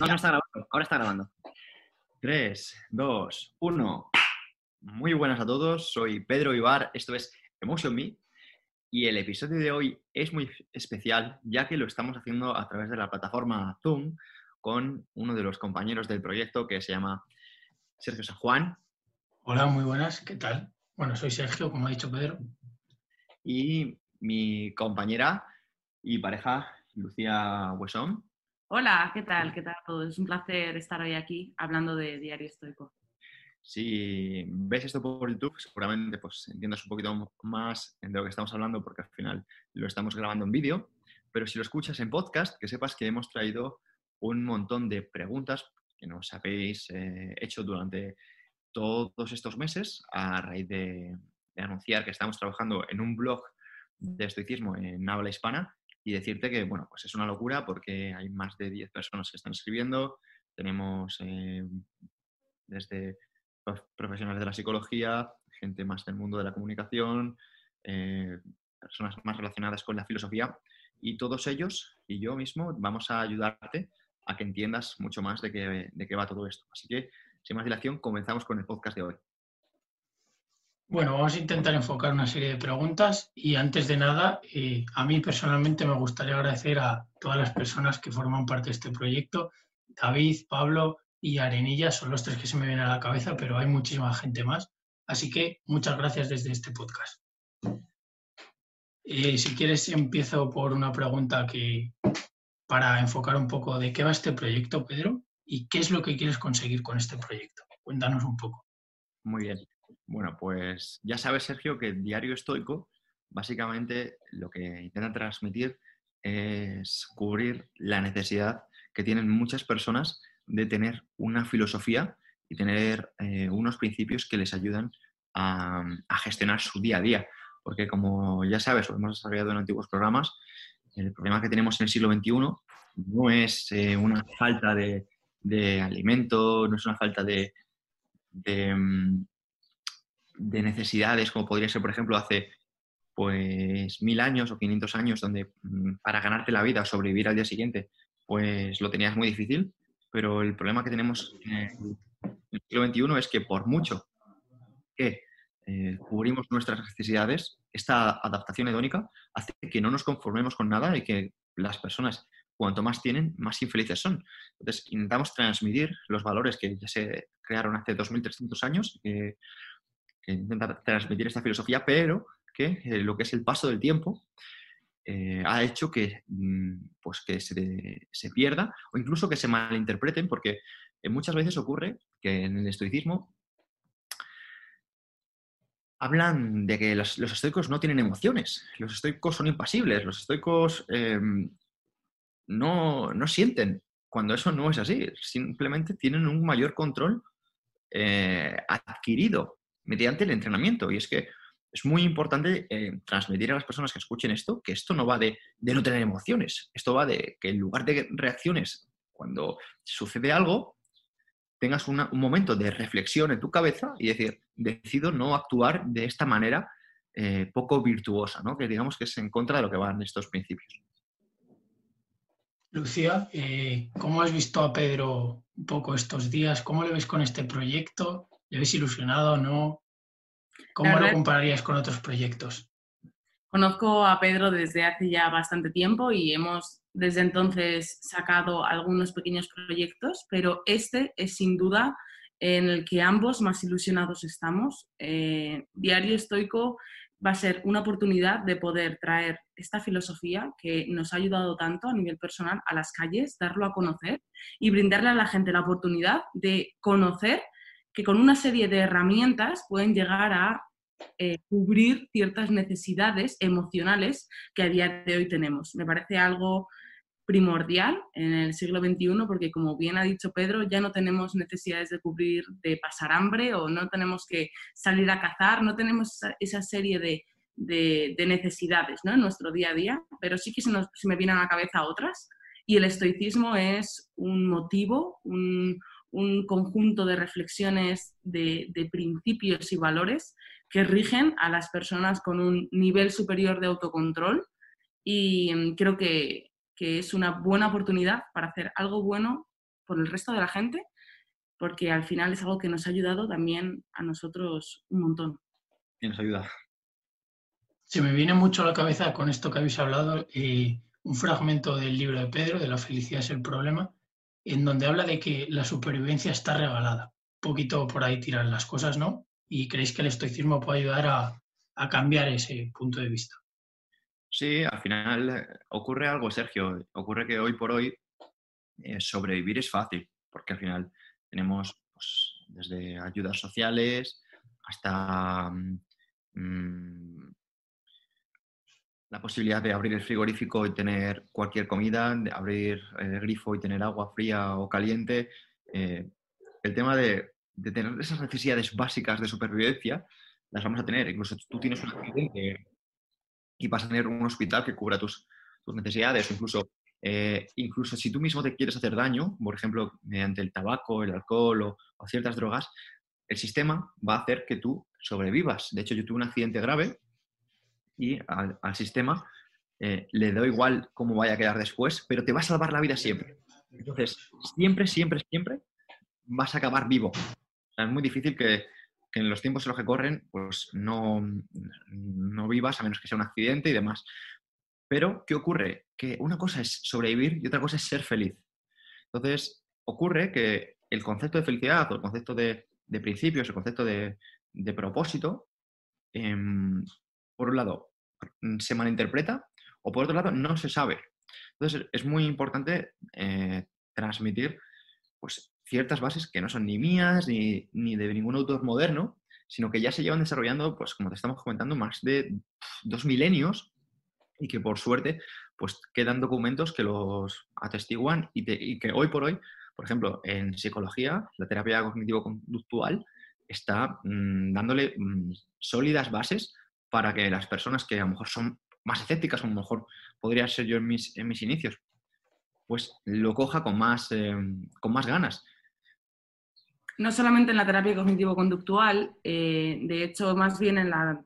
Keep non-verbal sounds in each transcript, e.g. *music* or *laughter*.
ahora está grabando. Ahora está grabando. 3, 2, 1. Muy buenas a todos. Soy Pedro Ibar. Esto es Emotion Me. Y el episodio de hoy es muy especial, ya que lo estamos haciendo a través de la plataforma Zoom con uno de los compañeros del proyecto que se llama Sergio San Juan. Hola, muy buenas. ¿Qué tal? Bueno, soy Sergio, como ha dicho Pedro. Y mi compañera y pareja, Lucía Huesón. Hola, ¿qué tal? ¿Qué tal todo? Es un placer estar hoy aquí hablando de Diario Estoico. Si ves esto por YouTube, seguramente pues, entiendas un poquito más de lo que estamos hablando porque al final lo estamos grabando en vídeo, pero si lo escuchas en podcast, que sepas que hemos traído un montón de preguntas que nos habéis eh, hecho durante todos estos meses a raíz de, de anunciar que estamos trabajando en un blog de estoicismo en habla hispana y decirte que, bueno, pues es una locura porque hay más de 10 personas que están escribiendo, tenemos eh, desde profesionales de la psicología, gente más del mundo de la comunicación, eh, personas más relacionadas con la filosofía y todos ellos y yo mismo vamos a ayudarte a que entiendas mucho más de qué, de qué va todo esto. Así que, sin más dilación, comenzamos con el podcast de hoy. Bueno, vamos a intentar enfocar una serie de preguntas y antes de nada, eh, a mí personalmente me gustaría agradecer a todas las personas que forman parte de este proyecto. David, Pablo y Arenilla son los tres que se me vienen a la cabeza, pero hay muchísima gente más. Así que muchas gracias desde este podcast. Eh, si quieres, empiezo por una pregunta que para enfocar un poco de qué va este proyecto, Pedro, y qué es lo que quieres conseguir con este proyecto. Cuéntanos un poco. Muy bien. Bueno, pues ya sabes, Sergio, que diario estoico básicamente lo que intenta transmitir es cubrir la necesidad que tienen muchas personas de tener una filosofía y tener eh, unos principios que les ayudan a, gestionar su día a día. Porque como ya sabes, o hemos desarrollado en antiguos programas, el problema que tenemos en el siglo XXI no es eh, una falta de, alimento, no es una falta de, mm, de necesidades, como podría ser, por ejemplo, hace pues mil años o 500 años, donde mm, para ganarte la vida o sobrevivir al día siguiente, pues lo tenías muy difícil, pero el problema que tenemos en el siglo XXI es que por mucho que eh, cubrimos nuestras necesidades, esta adaptación hedónica hace que no nos conformemos con nada y que las personas, cuanto más tienen, más infelices son. Entonces, intentamos transmitir los valores que ya se crearon hace 2.300 años, que que intenta transmitir esta filosofía, pero que eh, lo que es el paso del tiempo eh, ha hecho que, mm, pues que se, se, pierda o incluso que se malinterpreten, porque eh, muchas veces ocurre que en el estoicismo hablan de que los, los, estoicos no tienen emociones, los estoicos son impasibles, los estoicos em, no, no, sienten, cuando eso no es así, simplemente tienen un mayor control adquirido mediante el entrenamiento. Y es que es muy importante eh, transmitir a las personas que escuchen esto que esto no va de, no tener emociones, esto va de que en lugar de reacciones cuando sucede algo, tengas un momento de reflexión en tu cabeza y decir, decido no actuar de esta manera eh, poco virtuosa, ¿no? que digamos que es en contra de lo que van estos principios. Lucía, eh, ¿cómo has visto a Pedro un poco estos días? ¿Cómo le ves con este proyecto? ¿Le ves ilusionado o no? ¿Cómo lo compararías con otros proyectos? Conozco a Pedro desde hace ya bastante tiempo y hemos desde entonces sacado algunos pequeños proyectos, pero este es sin duda en el que ambos más ilusionados estamos. Eh, Diario Estoico va a ser una oportunidad de poder traer esta filosofía que nos ha ayudado tanto a nivel personal a las calles, darlo a conocer y brindarle a la gente la oportunidad de conocer que con una serie de herramientas pueden llegar a eh, cubrir ciertas necesidades emocionales que a día de hoy tenemos. Me parece algo primordial en el siglo XXI porque, como bien ha dicho Pedro, ya no tenemos necesidades de cubrir, de pasar hambre o no tenemos que salir a cazar, no tenemos esa, serie de, necesidades ¿no? en nuestro día a día, pero sí que se, nos, se me vienen a la cabeza otras. Y el estoicismo es un motivo, un, un conjunto de reflexiones de, principios y valores que rigen a las personas con un nivel superior de autocontrol y mm, creo que, es una buena oportunidad para hacer algo bueno por el resto de la gente, porque al final es algo que nos ha ayudado también a nosotros un montón. Y nos ayuda. Se me viene mucho a la cabeza con esto que habéis hablado eh, un fragmento del libro de Pedro, de La felicidad es el problema, en donde habla de que la supervivencia está regalada. Un poquito por ahí tiran las cosas, ¿no? Y creéis que el estoicismo puede ayudar a, cambiar ese punto de vista. Sí, al final eh, ocurre algo, Sergio. Ocurre que hoy por hoy eh, sobrevivir es fácil, porque al final tenemos pues, desde ayudas sociales hasta mm, la posibilidad de abrir el frigorífico y tener cualquier comida, de abrir el grifo y tener agua fría o caliente. Eh, el tema de, de, tener esas necesidades básicas de supervivencia las vamos a tener. Incluso tú tienes un accidente y vas a tener un hospital que cubra tus, tus necesidades, incluso, eh, incluso si tú mismo te quieres hacer daño, por ejemplo, mediante el tabaco, el alcohol o, ciertas drogas, el sistema va a hacer que tú sobrevivas. De hecho, yo tuve un accidente grave y al, sistema eh, le doy igual cómo vaya a quedar después, pero te va a salvar la vida siempre. Entonces, siempre, siempre, siempre vas a acabar vivo. es muy difícil que, que en los tiempos en los que corren, pues no, no vivas a menos que sea un accidente y demás. Pero, ¿qué ocurre? Que una cosa es sobrevivir y otra cosa es ser feliz. Entonces, ocurre que el concepto de felicidad o el concepto de, de principios, el concepto de, de propósito, em, por un lado, se malinterpreta o por otro lado, no se sabe. Entonces, es muy importante eh, transmitir pues, ciertas bases que no son ni mías ni, de ningún autor moderno, sino que ya se llevan desarrollando, pues como te estamos comentando, más de dos milenios y que por suerte pues quedan documentos que los atestiguan y, que hoy por hoy, por ejemplo, en psicología, la terapia cognitivo-conductual está mm, dándole mm, sólidas bases para que las personas que a lo mejor son más escépticas, como a lo mejor podría ser yo en mis, inicios, pues lo coja con más, eh, con más ganas. No solamente en la terapia cognitivo-conductual, eh, de hecho, más bien en la,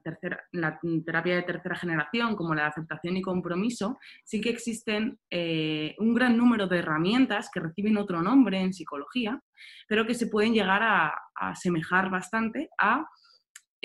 terapia de tercera generación, como la de aceptación y compromiso, sí que existen eh, un gran número de herramientas que reciben otro nombre en psicología, pero que se pueden llegar a asemejar bastante a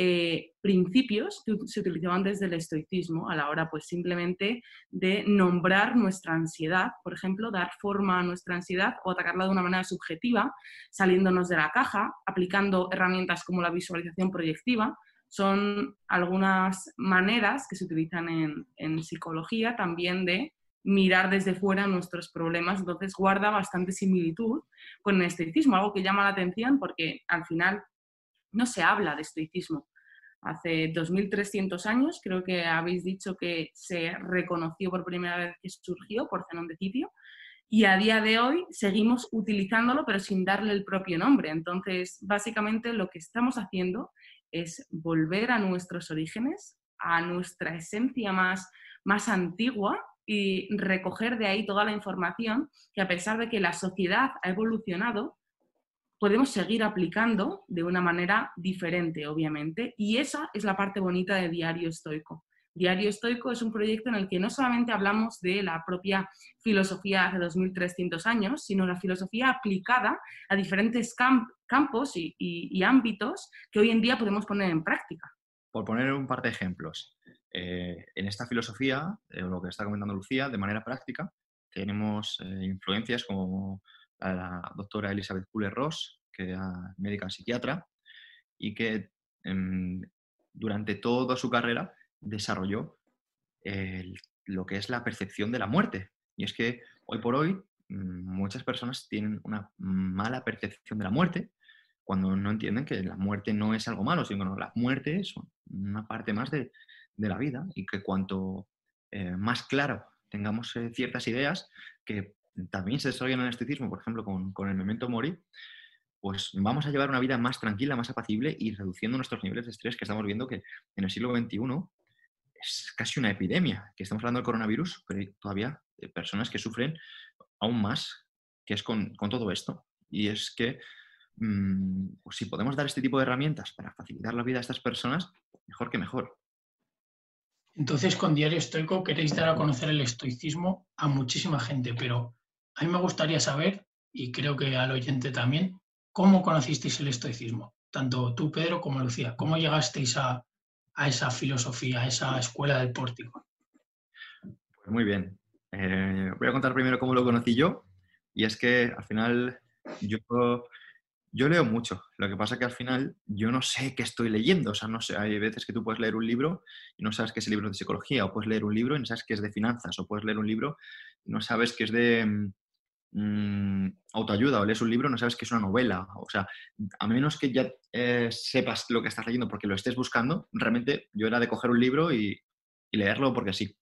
eh, principios que se utilizaban desde el estoicismo a la hora pues simplemente de nombrar nuestra ansiedad, por ejemplo, dar forma a nuestra ansiedad o atacarla de una manera subjetiva, saliéndonos de la caja, aplicando herramientas como la visualización proyectiva. Son algunas maneras que se utilizan en, en psicología también de mirar desde fuera nuestros problemas, entonces guarda bastante similitud con el estoicismo, algo que llama la atención porque al final no se habla de estoicismo. Hace 2.300 años, creo que habéis dicho que se reconoció por primera vez que surgió por Zenón de Cipio, y a día de hoy seguimos utilizándolo, pero sin darle el propio nombre. Entonces, básicamente lo que estamos haciendo es volver a nuestros orígenes, a nuestra esencia más, más antigua y recoger de ahí toda la información que a pesar de que la sociedad ha evolucionado, podemos seguir aplicando de una manera diferente, obviamente, y esa es la parte bonita de Diario Estoico. Diario Estoico es un proyecto en el que no solamente hablamos de la propia filosofía hace 2300 años, sino la filosofía aplicada a diferentes campos y, ámbitos que hoy en día podemos poner en práctica. Por poner un par de ejemplos, eh, en esta filosofía, eh, lo que está comentando Lucía, de manera práctica, tenemos eh, influencias como a la doctora Elizabeth Puller-Ross, que era médica psiquiatra, y que em, durante toda su carrera desarrolló lo que es la percepción de la muerte. Y es que hoy por hoy mm, muchas personas tienen una mala percepción de la muerte cuando no entienden que la muerte no es algo malo, sino que la muerte es una parte más de, la vida y que cuanto eh, más claro tengamos eh, ciertas ideas que también se desarrolla el esteticismo, por ejemplo, con, el memento mori, pues vamos a llevar una vida más tranquila, más apacible y reduciendo nuestros niveles de estrés que estamos viendo que en el siglo XXI es casi una epidemia, que estamos hablando del coronavirus, pero hay todavía personas que sufren aún más, que es con, todo esto. Y es que mm, pues si podemos dar este tipo de herramientas para facilitar la vida a estas personas, mejor que mejor. Entonces, con Diario Estoico queréis dar a conocer el estoicismo a muchísima gente, pero a mí me gustaría saber y creo que al oyente también, ¿cómo conocisteis el estoicismo? Tanto tú, Pedro, como Lucía. ¿Cómo llegasteis a, esa filosofía, a esa escuela del pórtico? Pues muy bien. Eh, voy a contar primero cómo lo conocí yo. Y es que al final yo yo leo mucho, lo que pasa es que al final yo no sé qué estoy leyendo, o sea, no sé, hay veces que tú puedes leer un libro y no sabes que es el libro de psicología, o puedes leer un libro y no sabes que es de finanzas, o puedes leer un libro y no sabes que es de mm, autoayuda, o lees un libro no sabes que es una novela, o sea, a menos que ya eh, sepas lo que estás leyendo porque lo estés buscando, realmente yo era de coger un libro y, leerlo porque sí.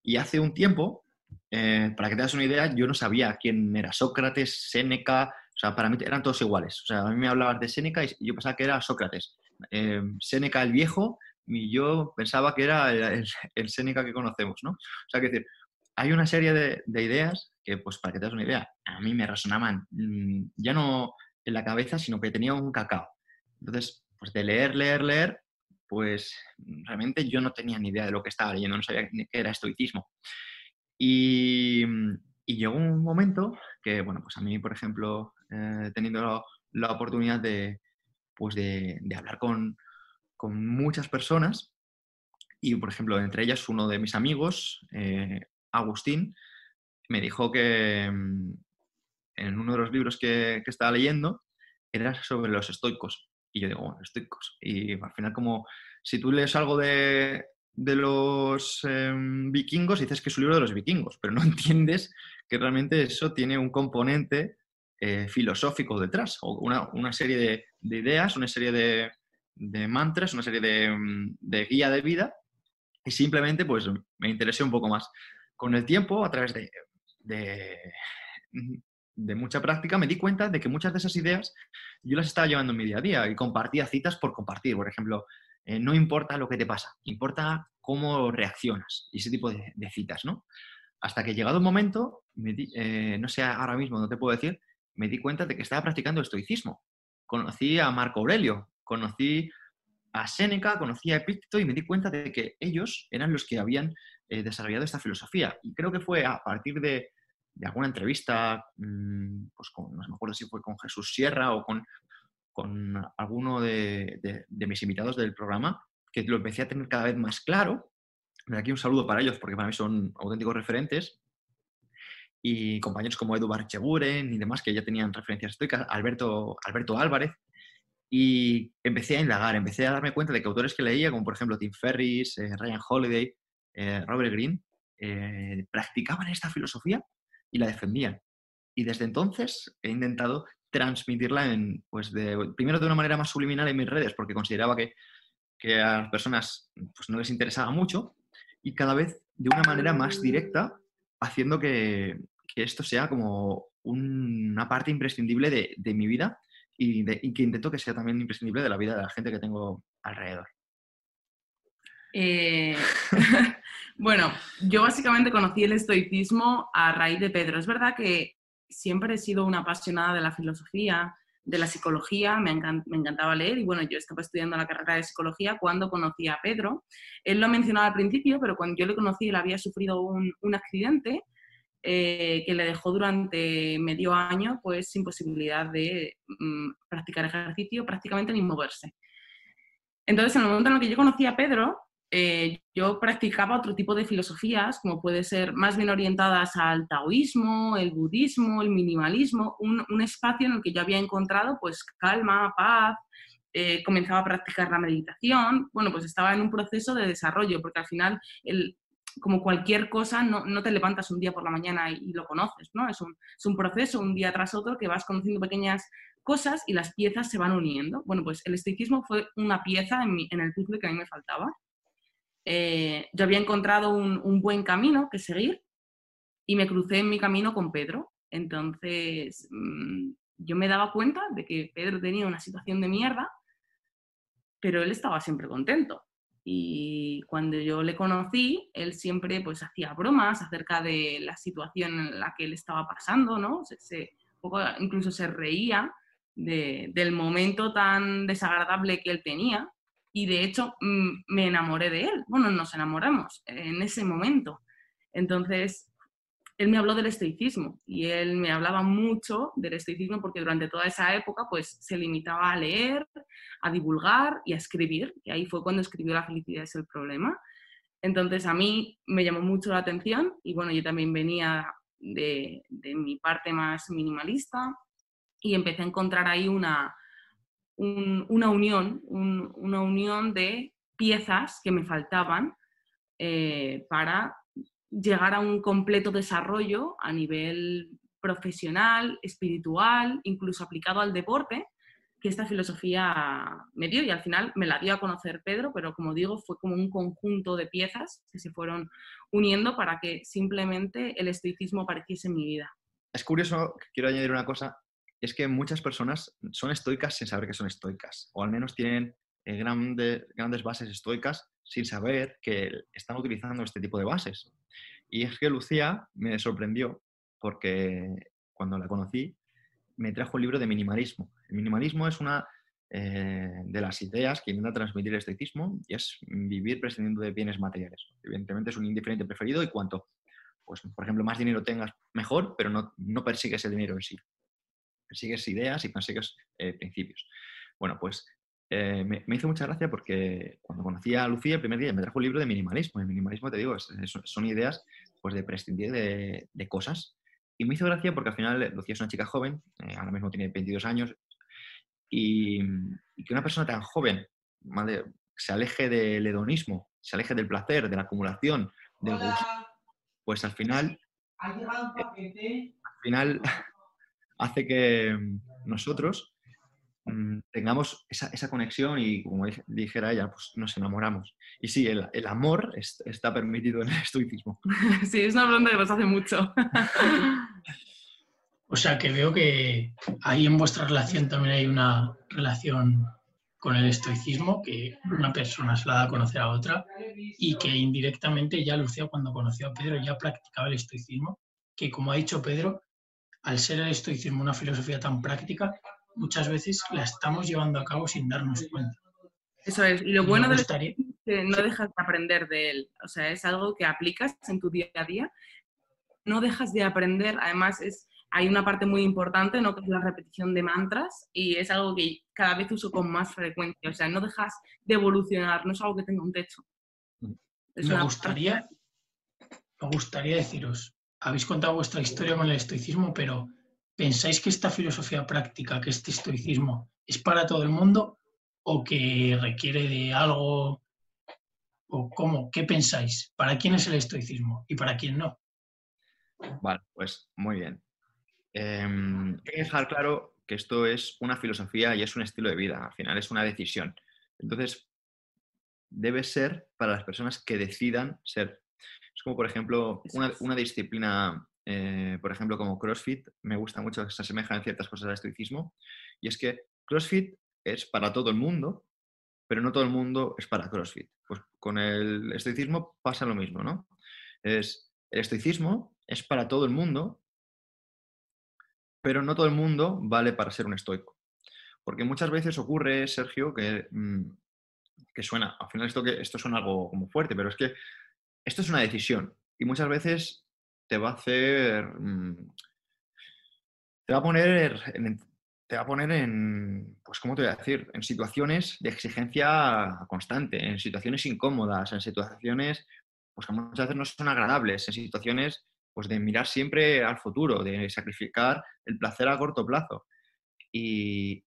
Y hace un tiempo, eh, para que te das una idea, yo no sabía quién era Sócrates, Séneca, o sea, para mí eran todos iguales. O sea, a mí me hablabas de Séneca y yo pensaba que era Sócrates. Eh, Séneca el viejo y yo pensaba que era el, Séneca que conocemos, ¿no? O sea, que decir, hay una serie de, ideas que, pues para que te das una idea, a mí me resonaban mm, ya no en la cabeza, sino que tenía un cacao. Entonces, pues de leer, leer, leer, pues realmente yo no tenía ni idea de lo que estaba leyendo, no sabía qué era estoicismo. Y, y llegó un momento que, bueno, pues a mí, por ejemplo, eh, teniendo la, oportunidad de, pues de, hablar con, muchas personas y, por ejemplo, entre ellas uno de mis amigos, eh, Agustín, me dijo que mm, en uno de los libros que, estaba leyendo era sobre los estoicos. Y yo digo, bueno, estoicos. Y al final, como si tú lees algo de, los em, vikingos, dices que es un libro de los vikingos, pero no *laughs* entiendes que realmente eso tiene un componente eh, filosófico detrás, o una, serie de, ideas, una serie de, mantras, una serie de, guía de vida, y simplemente pues me interesé un poco más. Con el tiempo, a través de, de, mucha práctica, me di cuenta de que muchas de esas ideas yo las estaba llevando en mi día a día y compartía citas por compartir. Por ejemplo, eh, no importa lo que te pasa, importa cómo reaccionas y ese tipo de, citas, ¿no? Hasta que llegado un momento, eh, no sé ahora mismo, no te puedo decir, me di cuenta de que estaba practicando estoicismo. Conocí a Marco Aurelio, conocí a Séneca, conocí a Epicteto y me di cuenta de que ellos eran los que habían eh, desarrollado esta filosofía. Y creo que fue a partir de, alguna entrevista, mm, pues con, no me acuerdo si fue con Jesús Sierra o con, con alguno de, mis invitados del programa, que lo empecé a tener cada vez más claro. Aquí un saludo para ellos porque para mí son auténticos referentes y compañeros como Eduard Cheguren y demás que ya tenían referencias estoicas, Alberto, Alberto Álvarez, y empecé a indagar, empecé a darme cuenta de que autores que leía, como por ejemplo Tim Ferris, eh, Ryan Holiday, eh, Robert Greene, eh, practicaban esta filosofía y la defendían. Y desde entonces he intentado transmitirla en, pues de, primero de una manera más subliminal en mis redes, porque consideraba que, que a las personas pues, no les interesaba mucho, y cada vez de una manera más directa, haciendo que, que esto sea como una parte imprescindible de, mi vida y, que intento que sea también imprescindible de la vida de la gente que tengo alrededor. Eh, *laughs* bueno, yo básicamente conocí el estoicismo a raíz de Pedro. Es verdad que siempre he sido una apasionada de la filosofía, de la psicología, me, encantaba leer y bueno, yo estaba estudiando la carrera de psicología cuando conocí a Pedro. Él lo ha mencionado al principio, pero cuando yo le conocí él había sufrido un, un accidente eh, que le dejó durante medio año pues sin posibilidad de mm, practicar ejercicio, prácticamente ni moverse. Entonces, en el momento en el que yo conocí a Pedro, eh, yo practicaba otro tipo de filosofías, como puede ser más bien orientadas al taoísmo, el budismo, el minimalismo, un, espacio en el que yo había encontrado pues calma, paz, eh, comenzaba a practicar la meditación, bueno, pues estaba en un proceso de desarrollo, porque al final el, como cualquier cosa, no, te levantas un día por la mañana y, lo conoces, ¿no? Es un, proceso, un día tras otro, que vas conociendo pequeñas cosas y las piezas se van uniendo. Bueno, pues el estoicismo fue una pieza en, el puzzle que a mí me faltaba. Eh, yo había encontrado un, buen camino que seguir y me crucé en mi camino con Pedro. Entonces, mm, yo me daba cuenta de que Pedro tenía una situación de mierda, pero él estaba siempre contento. Y cuando yo le conocí, él siempre pues hacía bromas acerca de la situación en la que él estaba pasando, ¿no? Se, incluso se reía del momento tan desagradable que él tenía. Y de hecho mm, me enamoré de él. Bueno, nos enamoramos en ese momento. Entonces, él me habló del estoicismo y él me hablaba mucho del estoicismo porque durante toda esa época pues se limitaba a leer, a divulgar y a escribir, y ahí fue cuando escribió La felicidad es el problema. Entonces a mí me llamó mucho la atención y bueno, yo también venía de, mi parte más minimalista y empecé a encontrar ahí una, una unión, una unión de piezas que me faltaban eh, para llegar a un completo desarrollo a nivel profesional, espiritual, incluso aplicado al deporte, que esta filosofía me dio y al final me la dio a conocer Pedro, pero como digo, fue como un conjunto de piezas que se fueron uniendo para que simplemente el estoicismo apareciese en mi vida. Es curioso, quiero añadir una cosa, es que muchas personas son estoicas sin saber que son estoicas, o al menos tienen eh, grandes bases estoicas sin saber que están utilizando este tipo de bases. Y es que Lucía me sorprendió porque cuando la conocí me trajo un libro de minimalismo. El minimalismo es una eh, de las ideas que intenta transmitir el estoicismo y es vivir prescindiendo de bienes materiales. Evidentemente es un indiferente preferido y cuanto, pues, por ejemplo, más dinero tengas, mejor, pero no, no persigues el dinero en sí. Persigues ideas y persigues eh, principios. Bueno, pues eh, me, hizo mucha gracia porque cuando conocí a Lucía el primer día me trajo un libro de minimalismo. El minimalismo, te digo, son ideas pues, de prescindir de, cosas. Y me hizo gracia porque al final Lucía es una chica joven, eh, ahora mismo tiene 22 años, y, que una persona tan joven se aleje del hedonismo, se aleje del placer, de la acumulación, del gusto, pues al final, al final hace que nosotros Mm, tengamos esa, conexión y, como dijera ella, pues nos enamoramos. Y sí, el, amor está permitido en el estoicismo. *laughs* Sí, es una pregunta que nos hace mucho. *laughs* O sea que veo que ahí en vuestra relación también hay una relación con el estoicismo, que una persona se la da a conocer a otra y que indirectamente ya Lucía cuando conoció a Pedro ya practicaba el estoicismo, que como ha dicho Pedro, al ser el estoicismo una filosofía tan práctica, muchas veces la estamos llevando a cabo sin darnos cuenta. Eso es. Y lo bueno de es que no dejas de aprender de él. O sea, es algo que aplicas en tu día a día. No dejas de aprender. Además, es, hay una parte muy importante, ¿no? que es la repetición de mantras, y es algo que cada vez uso con más frecuencia. O sea, no dejas de evolucionar, no es algo que tenga un techo. me, gustaría, me gustaría deciros, habéis contado vuestra historia con el estoicismo, pero ¿Pensáis que esta filosofía práctica, que este estoicismo, es para todo el mundo o que requiere de algo? ¿O cómo? ¿Qué pensáis? ¿Para quién es el estoicismo y para quién no? Vale, pues muy bien. Em, hay que dejar claro que esto es una filosofía y es un estilo de vida. Al final es una decisión. Entonces, debe ser para las personas que decidan ser. Como, por ejemplo, una, una disciplina eh, por ejemplo, como CrossFit, me gusta mucho que se asemeja en ciertas cosas al estoicismo, y es que CrossFit es para todo el mundo, pero no todo el mundo es para CrossFit. Pues con el estoicismo pasa lo mismo, ¿no? Es, el estoicismo es para todo el mundo, pero no todo el mundo vale para ser un estoico. Porque muchas veces ocurre, Sergio, que, mm, que suena, al final esto, que, esto suena algo como fuerte, pero es que esto es una decisión. Y muchas veces te va a hacer. Mm, te va a poner en, te va a poner en, pues, ¿cómo te voy a decir? En situaciones de exigencia constante, en situaciones incómodas, en situaciones pues, que muchas veces no son agradables, en situaciones pues, de mirar siempre al futuro, de sacrificar el placer a corto plazo. Y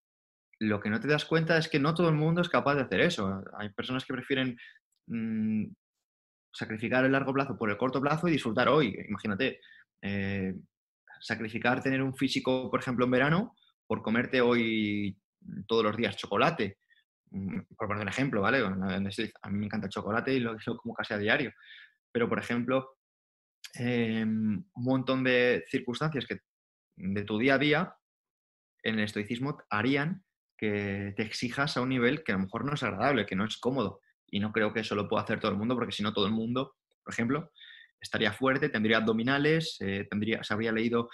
lo que no te das cuenta es que no todo el mundo es capaz de hacer eso. Hay personas que prefieren mm, sacrificar el largo plazo por el corto plazo y disfrutar hoy. Imagínate, eh, sacrificar tener un físico, por ejemplo, en verano, por comerte hoy todos los días chocolate. Mm, por poner un ejemplo, ¿vale? A mí me encanta el chocolate y lo, lo como casi a diario. Pero, por ejemplo, em, un montón de circunstancias que de tu día a día en el estoicismo harían que te exijas a un nivel que a lo mejor no es agradable, que no es cómodo y no creo que eso lo pueda hacer todo el mundo, porque si no todo el mundo, por ejemplo, estaría fuerte, tendría abdominales, eh, tendría, se habría leído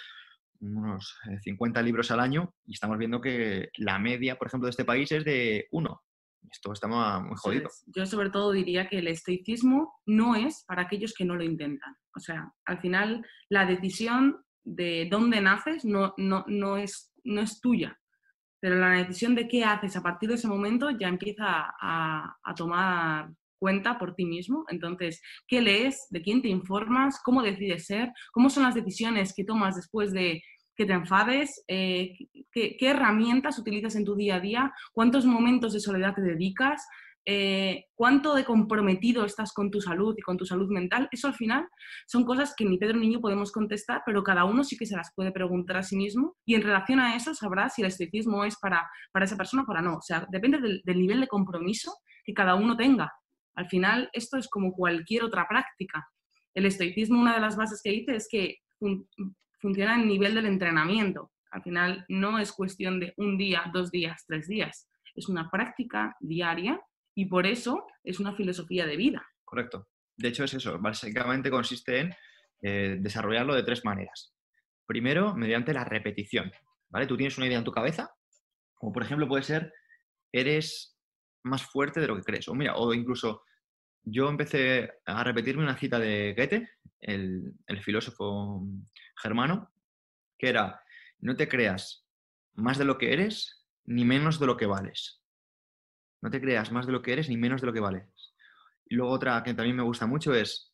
unos 50 eh, libros al año y estamos viendo que la media, por ejemplo, de este país es de uno. esto está muy jodido. Yo sobre todo diría que el estoicismo no es para aquellos que no lo intentan. O sea, al final la decisión de dónde naces no, no, no, es, no es tuya, pero la decisión de qué haces a partir de ese momento ya empieza a, tomar cuenta por ti mismo. Entonces, ¿qué lees? ¿De quién te informas? ¿Cómo decides ser? ¿Cómo son las decisiones que tomas después de que te enfades? Eh, ¿qué, herramientas utilizas en tu día a día? ¿Cuántos momentos de soledad te dedicas? Eh, ¿Cuánto de comprometido estás con tu salud y con tu salud mental? Eso al final son cosas que ni Pedro ni yo podemos contestar, pero cada uno sí que se las puede preguntar a sí mismo y en relación a eso sabrá si el estoicismo es para, para esa persona o para no. O sea, depende del nivel de compromiso que cada uno tenga. Al final, esto es como cualquier otra práctica. El estoicismo, una de las bases que dice es que funciona en nivel del entrenamiento. Al final, no es cuestión de un día, dos días, tres días. Es una práctica diaria y por eso es una filosofía de vida. Correcto. De hecho, es eso. Básicamente consiste en eh, desarrollarlo de tres maneras. Primero, mediante la repetición. ¿vale? Tú tienes una idea en tu cabeza, como por ejemplo puede ser, eres más fuerte de lo que crees. O mira, o incluso yo empecé a repetirme una cita de Goethe, el, filósofo germano, que era, no te creas más de lo que eres ni menos de lo que vales. No te creas más de lo que eres ni menos de lo que vales. Y luego otra que también me gusta mucho es,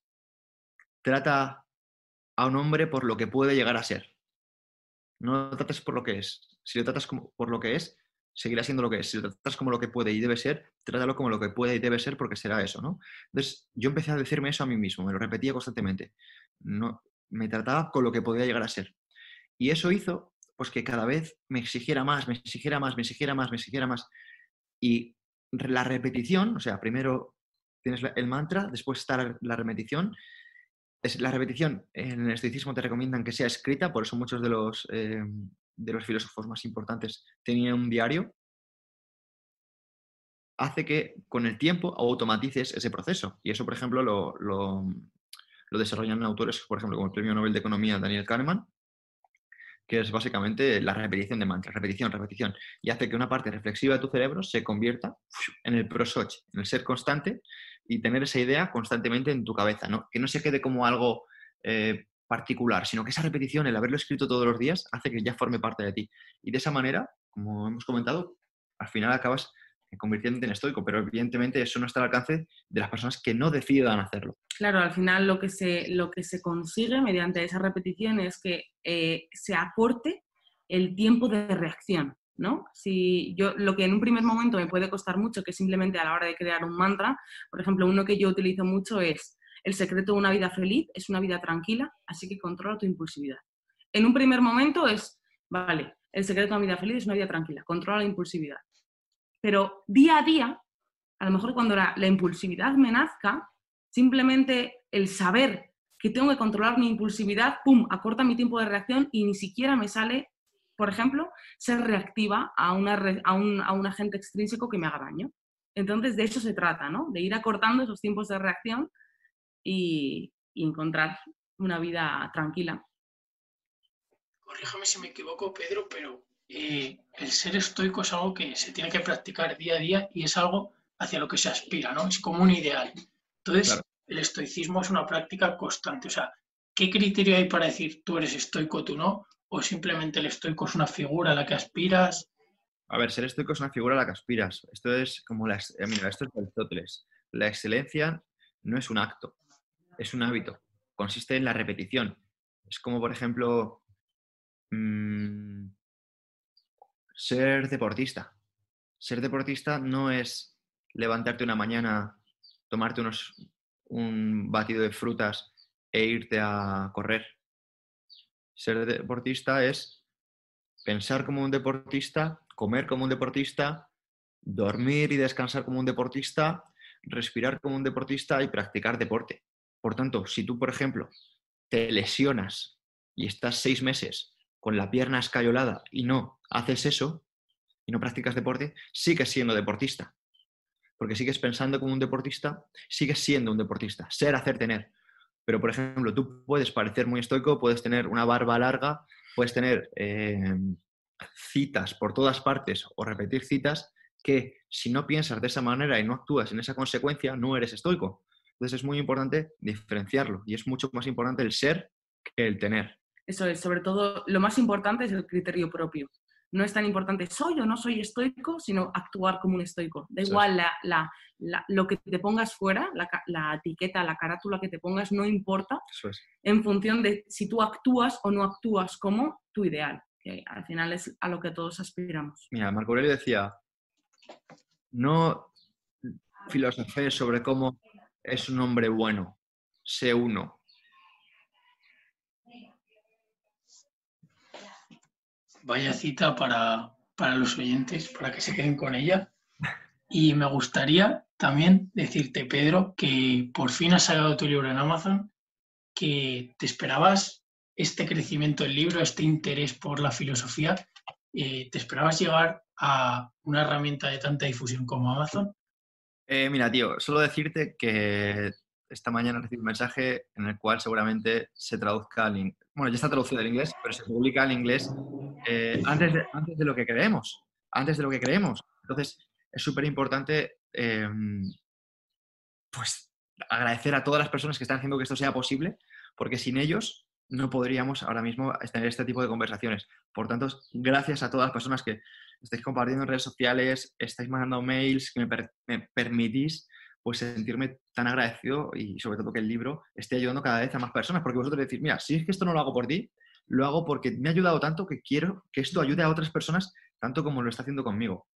trata a un hombre por lo que puede llegar a ser. No lo trates por lo que es. Si lo tratas por lo que es, seguirá siendo lo que es. Si lo tratas como lo que puede y debe ser, trátalo como lo que puede y debe ser porque será eso, ¿no? Entonces, yo empecé a decirme eso a mí mismo, me lo repetía constantemente. No, me trataba con lo que podía llegar a ser. Y eso hizo pues que cada vez me exigiera más, me exigiera más, me exigiera más, me exigiera más. Y la repetición, o sea, primero tienes el mantra, después está la repetición. Es, la repetición en el estoicismo te recomiendan que sea escrita, por eso muchos de los eh, de los filósofos más importantes tenía un diario, hace que con el tiempo automatices ese proceso. Y eso, por ejemplo, lo, lo, desarrollan autores, por ejemplo, como el Premio Nobel de Economía Daniel Kahneman, que es básicamente la repetición de mantras, repetición, repetición, y hace que una parte reflexiva de tu cerebro se convierta en el prosoch, en el ser constante y tener esa idea constantemente en tu cabeza, ¿no? que no se quede como algo eh, particular, sino que esa repetición, el haberlo escrito todos los días, hace que ya forme parte de ti. Y de esa manera, como hemos comentado, al final acabas convirtiéndote en estoico, pero evidentemente eso no está al alcance de las personas que no decidan hacerlo. Claro, al final lo que se, lo que se consigue mediante esa repetición es que eh, se acorte el tiempo de reacción. ¿no? Si yo, lo que en un primer momento me puede costar mucho, que simplemente a la hora de crear un mantra, por ejemplo, uno que yo utilizo mucho es el secreto de una vida feliz es una vida tranquila, así que controla tu impulsividad. En un primer momento es, vale, el secreto de una vida feliz es una vida tranquila, controla la impulsividad. Pero día a día, a lo mejor cuando la, impulsividad me nazca, simplemente el saber que tengo que controlar mi impulsividad, ¡pum!, acorta mi tiempo de reacción y ni siquiera me sale, por ejemplo, ser reactiva a, una, a, un, a un agente extrínseco que me haga daño. Entonces, de eso se trata, ¿no? De ir acortando esos tiempos de reacción y, encontrar una vida tranquila. Corríjame si me equivoco, Pedro, pero eh, el ser estoico es algo que se tiene que practicar día a día y es algo hacia lo que se aspira, ¿no? Es como un ideal. Entonces, el estoicismo es una práctica constante. O sea, ¿qué criterio hay para decir tú eres estoico, tú no? ¿O simplemente el estoico es una figura a la que aspiras? A ver, ser estoico es una figura a la que aspiras. Esto es como la, eh, mira, esto es Aristóteles. La excelencia no es un acto, es un hábito, consiste en la repetición. Es como, por ejemplo, mm, ser deportista. Ser deportista no es levantarte una mañana, tomarte unos, un batido de frutas e irte a correr. Ser deportista es pensar como un deportista, comer como un deportista, dormir y descansar como un deportista, respirar como un deportista y practicar deporte. Por tanto, si tú, por ejemplo, te lesionas y estás seis meses con la pierna escayolada y no haces eso y no practicas deporte, sigues siendo deportista. Porque sigues pensando como un deportista, sigues siendo un deportista. Ser, hacer, tener. Pero, por ejemplo, tú puedes parecer muy estoico, puedes tener una barba larga, puedes tener eh, citas por todas partes o repetir citas que si no piensas de esa manera y no actúas en esa consecuencia, no eres estoico. Entonces es muy importante diferenciarlo y es mucho más importante el ser que el tener. Eso es, sobre todo, lo más importante es el criterio propio. No es tan importante soy o no soy estoico, sino actuar como un estoico. Da igual la, lo que te pongas fuera, la, etiqueta, la carátula que te pongas, no importa en función de si tú actúas o no actúas como tu ideal, que al final es a lo que todos aspiramos. Mira, Marco Aurelio decía, no filosofé sobre cómo es un hombre bueno, sé uno. Vaya cita para, los oyentes, para que se queden con ella. Y me gustaría también decirte, Pedro, que por fin has sacado tu libro en Amazon, que te esperabas este crecimiento del libro, este interés por la filosofía, eh, ¿te esperabas llegar a una herramienta de tanta difusión como Amazon? Eh, mira, tío, solo decirte que esta mañana recibí un mensaje en el cual seguramente se traduzca al inglés. Bueno, ya está traducido al inglés, pero se publica al inglés eh, antes, de, antes de lo que creemos. Antes de lo que creemos. Entonces, es súper importante em, pues agradecer a todas las personas que están haciendo que esto sea posible, porque sin ellos no podríamos ahora mismo tener este tipo de conversaciones. Por tanto, gracias a todas las personas que estáis compartiendo en redes sociales, estáis mandando mails, que me, permitís pues sentirme tan agradecido y sobre todo que el libro esté ayudando cada vez a más personas, porque vosotros decís, mira, si es que esto no lo hago por ti, lo hago porque me ha ayudado tanto que quiero que esto ayude a otras personas tanto como lo está haciendo conmigo.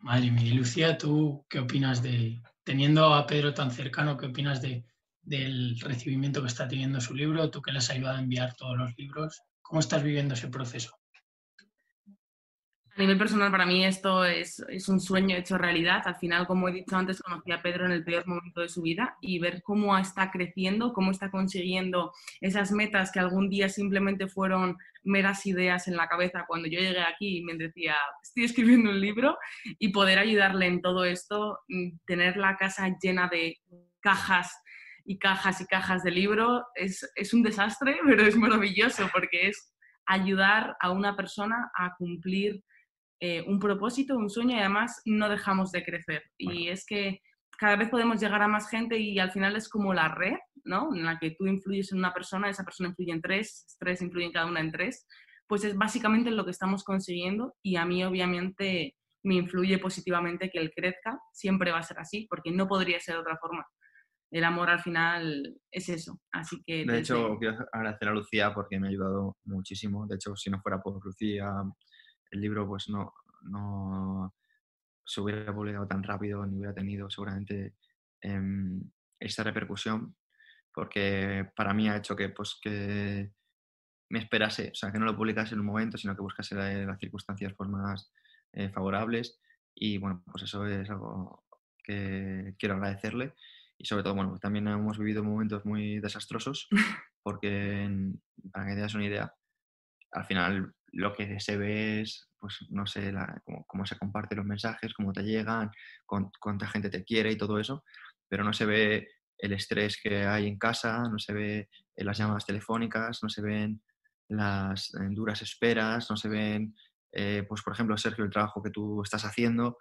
Madre mía, Lucía, ¿tú qué opinas de, teniendo a Pedro tan cercano, qué opinas de, del recibimiento que está teniendo su libro? Tú que le has ayudado a enviar todos los libros. ¿Cómo estás viviendo ese proceso? A nivel personal, para mí esto es, un sueño hecho realidad. Al final, como he dicho antes, conocí a Pedro en el peor momento de su vida y ver cómo está creciendo, cómo está consiguiendo esas metas que algún día simplemente fueron meras ideas en la cabeza cuando yo llegué aquí y me decía, estoy escribiendo un libro y poder ayudarle en todo esto, mm, tener la casa llena de cajas y cajas y cajas de libro es, es un desastre, *laughs* pero es maravilloso porque es ayudar a una persona a cumplir eh, un propósito, un sueño y además no dejamos de crecer. Y es que cada vez podemos llegar a más gente y al final es como la red, ¿no? En la que tú influyes en una persona, esa persona influye en tres, tres influyen cada una en tres. Pues es básicamente lo que estamos consiguiendo y a mí obviamente me influye positivamente que él crezca. Siempre va a ser así porque no podría ser de otra forma el amor al final es eso. Así que. De hecho, quiero agradecer a Lucía porque me ha ayudado muchísimo. De hecho, si no fuera por Lucía, el libro pues no, no se hubiera publicado tan rápido ni hubiera tenido seguramente em, esta repercusión porque para mí ha hecho que pues que me esperase, o sea, que no lo publicase en un momento, sino que buscase las circunstancias pues, más eh, favorables. Y bueno, pues eso es algo que quiero agradecerle. Y sobre todo, bueno, también hemos vivido momentos muy desastrosos *laughs* porque, para que te das una idea, al final lo que se ve es, pues no sé, cómo, se comparten los mensajes, cómo te llegan, cuánta gente te quiere y todo eso, pero no se ve el estrés que hay en casa, no se ve las llamadas telefónicas, no se ven las duras esperas, no se ven, eh, pues por ejemplo, Sergio, el trabajo que tú estás haciendo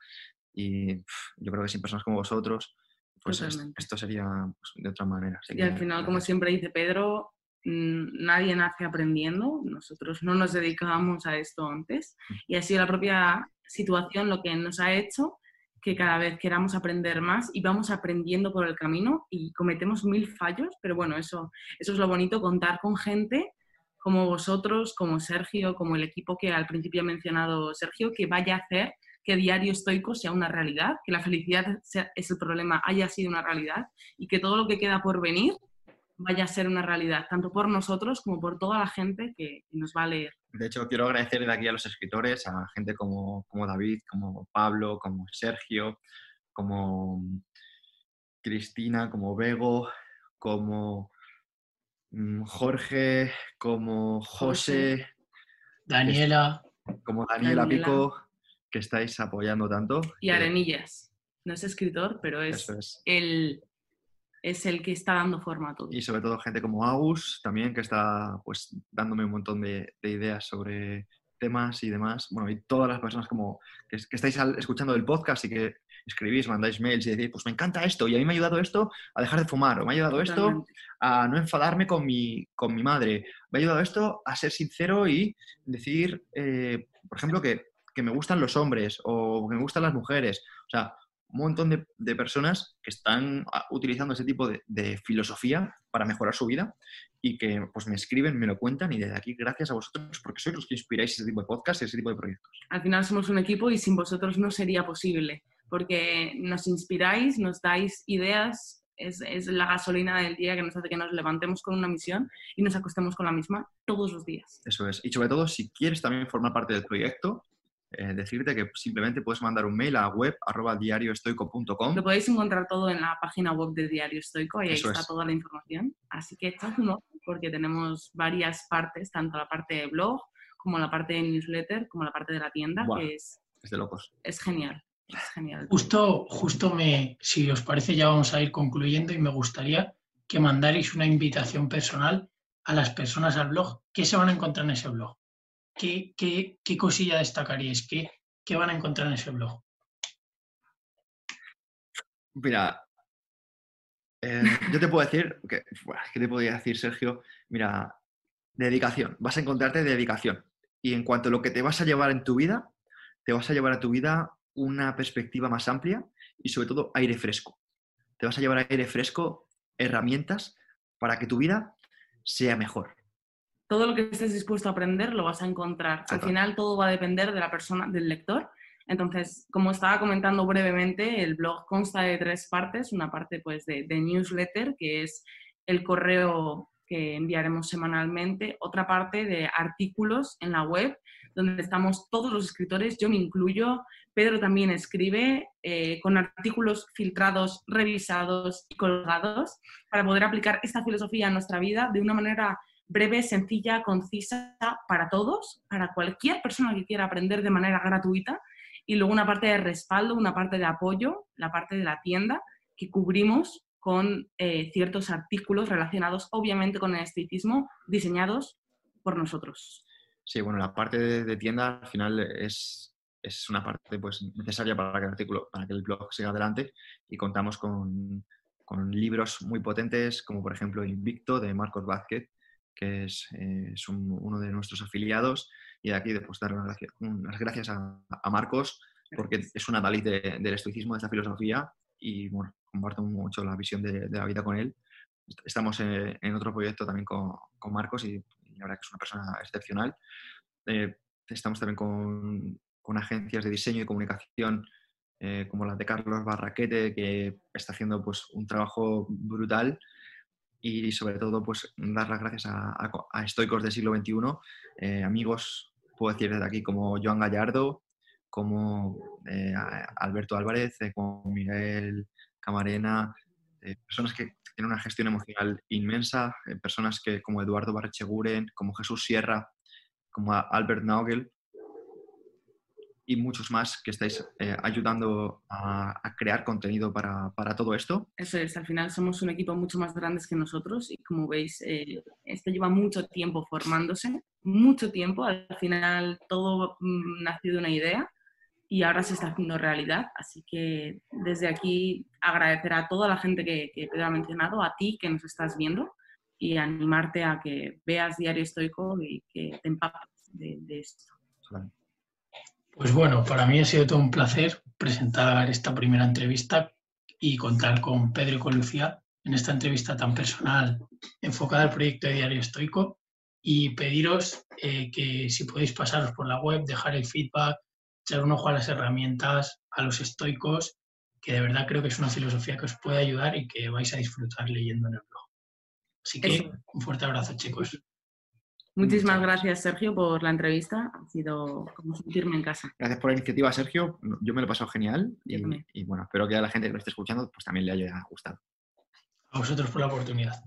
y yo creo que sin personas como vosotros, pues esto sería pues, de otra manera. y al final, como siempre dice Pedro, nadie nace aprendiendo, nosotros no nos dedicábamos a esto antes mm. y ha sido la propia situación lo que nos ha hecho que cada vez queramos aprender más y vamos aprendiendo por el camino y cometemos mil fallos, pero bueno, eso, eso es lo bonito, contar con gente como vosotros, como Sergio, como el equipo que al principio ha mencionado Sergio, que vaya a hacer que Diario Estoico sea una realidad, que la felicidad es el problema haya sido una realidad y que todo lo que queda por venir vaya a ser una realidad, tanto por nosotros como por toda la gente que, nos va a leer. De hecho, quiero agradecer de aquí a los escritores, a gente como, como David, como Pablo, como Sergio, como Cristina, como Bego, como mm, Jorge, como José, Daniela, como Daniela, Pico, que estáis apoyando tanto. Y Arenillas. No es escritor, pero es, es. el es el que está dando forma a todo. Y sobre todo gente como Agus también, que está pues dándome un montón de, ideas sobre temas y demás. Bueno, y todas las personas como que, que estáis escuchando el podcast y que escribís, mandáis mails y decís, pues me encanta esto y a mí me ha ayudado esto a dejar de fumar o me ha ayudado esto a no enfadarme con mi, con mi madre, me ha ayudado esto a ser sincero y decir, eh, por ejemplo, que, que, me gustan los hombres o que me gustan las mujeres. O sea, un montón de, de personas que están ah, utilizando ese tipo de, de, filosofía para mejorar su vida y que pues me escriben, me lo cuentan y desde aquí gracias a vosotros porque sois los que inspiráis ese tipo de podcast y ese tipo de proyectos. Al final somos un equipo y sin vosotros no sería posible porque nos inspiráis, nos dais ideas, es, es, la gasolina del día que nos hace que nos levantemos con una misión y nos acostemos con la misma todos los días. Eso es. Y sobre todo, si quieres también formar parte del proyecto, eh, decirte que simplemente puedes mandar un mail a web arroba diarioestoico.com. Lo podéis encontrar todo en la página web de Diario Estoico y ahí Eso está es. toda la información. Así que echad un ojo porque tenemos varias partes, tanto la parte de blog como la parte de newsletter, como la parte de la tienda, que es, Es de locos. es genial. Es genial. Justo, justo me, si os parece, ya vamos a ir concluyendo y me gustaría que mandarais una invitación personal a las personas al blog. ¿Qué se van a encontrar en ese blog? ¿Qué, qué, qué cosilla destacaríais? ¿Qué, ¿Qué van a encontrar en ese blog? Mira, eh, yo te puedo decir, que, ¿qué te podría decir, Sergio? Mira, dedicación. Vas a encontrarte dedicación. Y en cuanto a lo que te vas a llevar en tu vida, te vas a llevar a tu vida una perspectiva más amplia y sobre todo aire fresco. Te vas a llevar aire fresco, herramientas para que tu vida sea mejor. Todo lo que estés dispuesto a aprender lo vas a encontrar. Al final todo va a depender de la persona, del lector. Entonces, como estaba comentando brevemente, el blog consta de tres partes. Una parte pues de, de newsletter, que es el correo que enviaremos semanalmente. Otra parte de artículos en la web, donde estamos todos los escritores, yo me incluyo. Pedro también escribe eh, con artículos filtrados, revisados y colgados para poder aplicar esta filosofía a nuestra vida de una manera breve, sencilla, concisa para todos, para cualquier persona que quiera aprender de manera gratuita. Y luego una parte de respaldo, una parte de apoyo, la parte de la tienda que cubrimos con eh, ciertos artículos relacionados obviamente con el estoicismo diseñados por nosotros. Sí, bueno, la parte de, de tienda al final es, es una parte pues, necesaria para que, el artículo, para que el blog siga adelante y contamos con, con libros muy potentes como por ejemplo Invicto de Marcos Vázquez, que es, eh, es un, uno de nuestros afiliados y aquí pues, dar unas gracias, unas gracias a, a, Marcos porque es un adalid de, del estoicismo, de esta filosofía y bueno, comparto mucho la visión de, de la vida con él. Estamos en, en otro proyecto también con, con Marcos y, y, la verdad que es una persona excepcional. Eh, estamos también con, con, agencias de diseño y comunicación eh, como la de Carlos Barraquete, que está haciendo pues, un trabajo brutal y sobre todo pues dar las gracias a, estoicos del siglo XXI, eh, amigos, puedo decir desde aquí, como Joan Gallardo, como eh, Alberto Álvarez, eh, como Miguel Camarena, personas que tienen una gestión emocional inmensa, personas que como Eduardo Barrecheguren, como Jesús Sierra, como Albert Naugel, y muchos más que estáis eh, ayudando a, a, crear contenido para, para, todo esto. Eso es, al final somos un equipo mucho más grande que nosotros y como veis, eh, esto lleva mucho tiempo formándose, mucho tiempo, al final todo mm, nació de una idea y ahora se está haciendo realidad, así que desde aquí agradecer a toda la gente que, que Pedro ha mencionado, a ti que nos estás viendo y animarte a que veas Diario Estoico y que te empapes de, de esto. Vale. Pues bueno, para mí ha sido todo un placer presentar esta primera entrevista y contar con Pedro y con Lucía en esta entrevista tan personal enfocada al proyecto de Diario Estoico y pediros eh, que si podéis pasaros por la web, dejar el feedback, echar un ojo a las herramientas, a los estoicos, que de verdad creo que es una filosofía que os puede ayudar y que vais a disfrutar leyendo en el blog. Así que Eso. un fuerte abrazo, chicos. Muchísimas gracias, Sergio, por la entrevista. Ha sido como sentirme en casa. Gracias por la iniciativa, Sergio. Yo me lo he pasado genial y, y, bueno, espero que a la gente que lo esté escuchando pues también le haya gustado. A vosotros por la oportunidad.